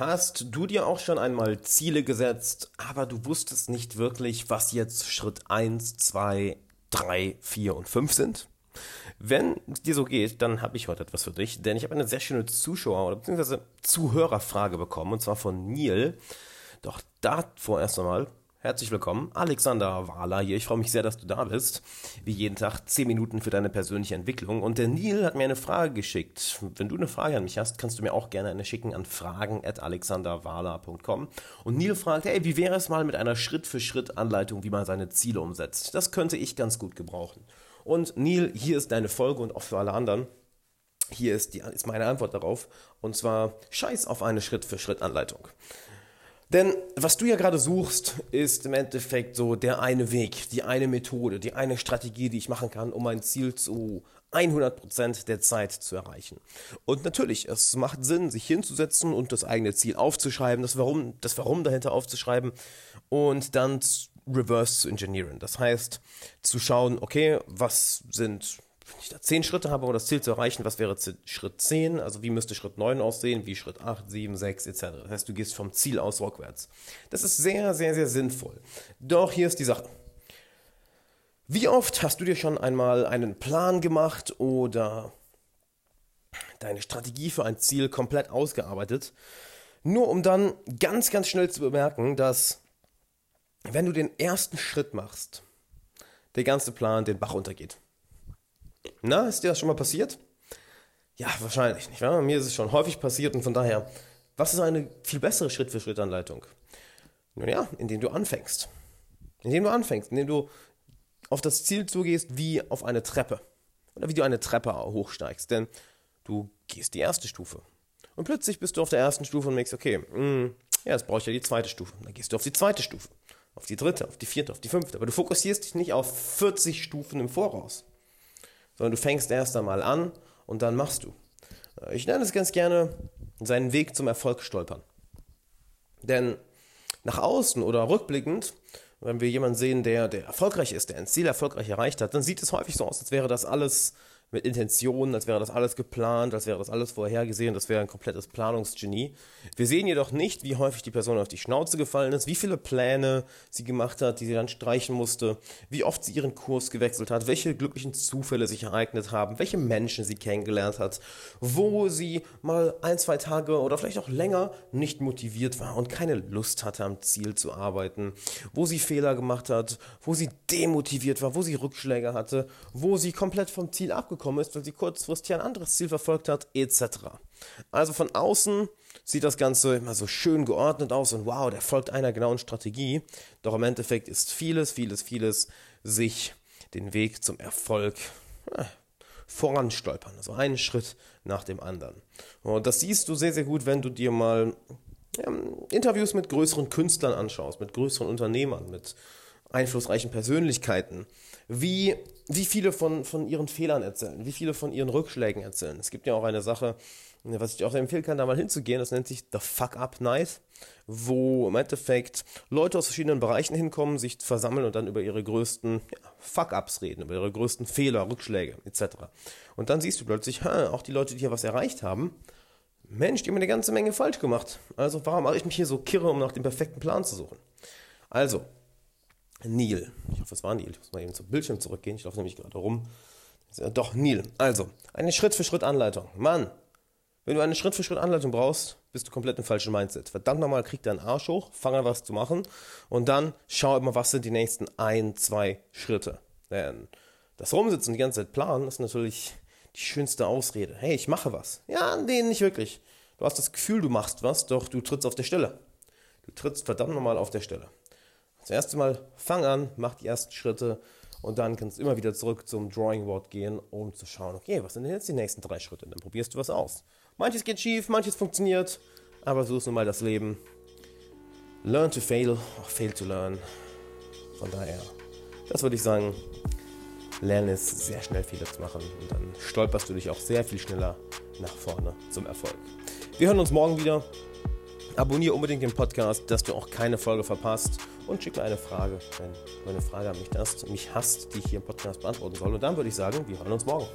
Hast du dir auch schon einmal Ziele gesetzt, aber du wusstest nicht wirklich, was jetzt Schritt 1, 2, 3, 4 und 5 sind? Wenn es dir so geht, dann habe ich heute etwas für dich, denn ich habe eine sehr schöne Zuschauer- oder beziehungsweise Zuhörerfrage bekommen, und zwar von Neil. Doch davor erst einmal Herzlich willkommen, Alexander Wahler hier. Ich freue mich sehr, dass du da bist. Wie jeden Tag 10 Minuten für deine persönliche Entwicklung. Und der Neil hat mir eine Frage geschickt. Wenn du eine Frage an mich hast, kannst du mir auch gerne eine schicken an fragen.alexanderwahler.com. Und Neil fragt, hey, wie wäre es mal mit einer Schritt-für-Schritt-Anleitung, wie man seine Ziele umsetzt? Das könnte ich ganz gut gebrauchen. Und Neil, hier ist deine Folge und auch für alle anderen. Hier ist, die, ist meine Antwort darauf. Und zwar, scheiß auf eine Schritt-für-Schritt-Anleitung. Denn was du ja gerade suchst, ist im Endeffekt so der eine Weg, die eine Methode, die eine Strategie, die ich machen kann, um mein Ziel zu 100% der Zeit zu erreichen. Und natürlich, es macht Sinn, sich hinzusetzen und das eigene Ziel aufzuschreiben, das Warum, das Warum dahinter aufzuschreiben und dann reverse zu engineeren. Das heißt, zu schauen, okay, was sind wenn ich da zehn Schritte habe, um das Ziel zu erreichen, was wäre Schritt 10? Also wie müsste Schritt 9 aussehen, wie Schritt 8, 7, 6 etc. Das heißt, du gehst vom Ziel aus rückwärts. Das ist sehr, sehr, sehr sinnvoll. Doch hier ist die Sache. Wie oft hast du dir schon einmal einen Plan gemacht oder deine Strategie für ein Ziel komplett ausgearbeitet, nur um dann ganz, ganz schnell zu bemerken, dass wenn du den ersten Schritt machst, der ganze Plan den Bach runtergeht. Na, ist dir das schon mal passiert? Ja, wahrscheinlich nicht. Ja? Mir ist es schon häufig passiert und von daher, was ist eine viel bessere Schritt-für-Schritt-Anleitung? Nun ja, indem du anfängst. Indem du anfängst, indem du auf das Ziel zugehst wie auf eine Treppe. Oder wie du eine Treppe hochsteigst. Denn du gehst die erste Stufe. Und plötzlich bist du auf der ersten Stufe und merkst, okay, mh, mm, ja, jetzt brauche ich ja die zweite Stufe. Dann gehst du auf die zweite Stufe. Auf die dritte, auf die vierte, auf die fünfte. Aber du fokussierst dich nicht auf 40 Stufen im Voraus sondern du fängst erst einmal an und dann machst du. Ich nenne es ganz gerne seinen Weg zum Erfolg stolpern. Denn nach außen oder rückblickend, wenn wir jemanden sehen, der, der erfolgreich ist, der ein Ziel erfolgreich erreicht hat, dann sieht es häufig so aus, als wäre das alles mit Intentionen, als wäre das alles geplant, als wäre das alles vorhergesehen, das wäre ein komplettes Planungsgenie. Wir sehen jedoch nicht, wie häufig die Person auf die Schnauze gefallen ist, wie viele Pläne sie gemacht hat, die sie dann streichen musste, wie oft sie ihren Kurs gewechselt hat, welche glücklichen Zufälle sich ereignet haben, welche Menschen sie kennengelernt hat, wo sie mal ein, zwei Tage oder vielleicht auch länger nicht motiviert war und keine Lust hatte, am Ziel zu arbeiten, wo sie Fehler gemacht hat, wo sie demotiviert war, wo sie Rückschläge hatte, wo sie komplett vom Ziel abgekommen gekommen ist, weil sie kurzfristig ein anderes Ziel verfolgt hat, etc. Also von außen sieht das Ganze immer so schön geordnet aus und wow, der folgt einer genauen Strategie. Doch im Endeffekt ist vieles, vieles, vieles sich den Weg zum Erfolg äh, voranstolpern. Also einen Schritt nach dem anderen. Und das siehst du sehr, sehr gut, wenn du dir mal ähm, Interviews mit größeren Künstlern anschaust, mit größeren Unternehmern, mit einflussreichen Persönlichkeiten, wie, wie viele von, von ihren Fehlern erzählen, wie viele von ihren Rückschlägen erzählen. Es gibt ja auch eine Sache, was ich auch empfehlen kann, da mal hinzugehen, das nennt sich The Fuck Up Night, wo im Endeffekt Leute aus verschiedenen Bereichen hinkommen, sich versammeln und dann über ihre größten ja, Fuck-Ups reden, über ihre größten Fehler, Rückschläge etc. Und dann siehst du plötzlich, ha, auch die Leute, die hier was erreicht haben, Mensch, die haben eine ganze Menge falsch gemacht. Also warum mache ich mich hier so kirre, um nach dem perfekten Plan zu suchen? Also, Neil. Ich hoffe, es war Neil. Ich muss mal eben zum Bildschirm zurückgehen. Ich laufe nämlich gerade rum. Doch, Neil. Also, eine Schritt-für-Schritt-Anleitung. Mann, wenn du eine Schritt-für-Schritt-Anleitung brauchst, bist du komplett im falschen Mindset. Verdammt nochmal, krieg deinen Arsch hoch, fang an was zu machen und dann schau immer, was sind die nächsten ein, zwei Schritte. Denn das Rumsitzen die ganze Zeit planen ist natürlich die schönste Ausrede. Hey, ich mache was. Ja, nee, nicht wirklich. Du hast das Gefühl, du machst was, doch du trittst auf der Stelle. Du trittst verdammt nochmal auf der Stelle. Das erste Mal fang an, mach die ersten Schritte und dann kannst du immer wieder zurück zum Drawing Board gehen, um zu schauen, okay, was sind denn jetzt die nächsten drei Schritte? Dann probierst du was aus. Manches geht schief, manches funktioniert, aber so ist nun mal das Leben. Learn to fail, or fail to learn. Von daher, das würde ich sagen, lerne es sehr schnell Fehler zu machen und dann stolperst du dich auch sehr viel schneller nach vorne zum Erfolg. Wir hören uns morgen wieder. Abonniere unbedingt den Podcast, dass du auch keine Folge verpasst und schick mir eine Frage, wenn du eine Frage an mich hast, mich hast, die ich hier im Podcast beantworten soll. Und dann würde ich sagen, wir hören uns morgen.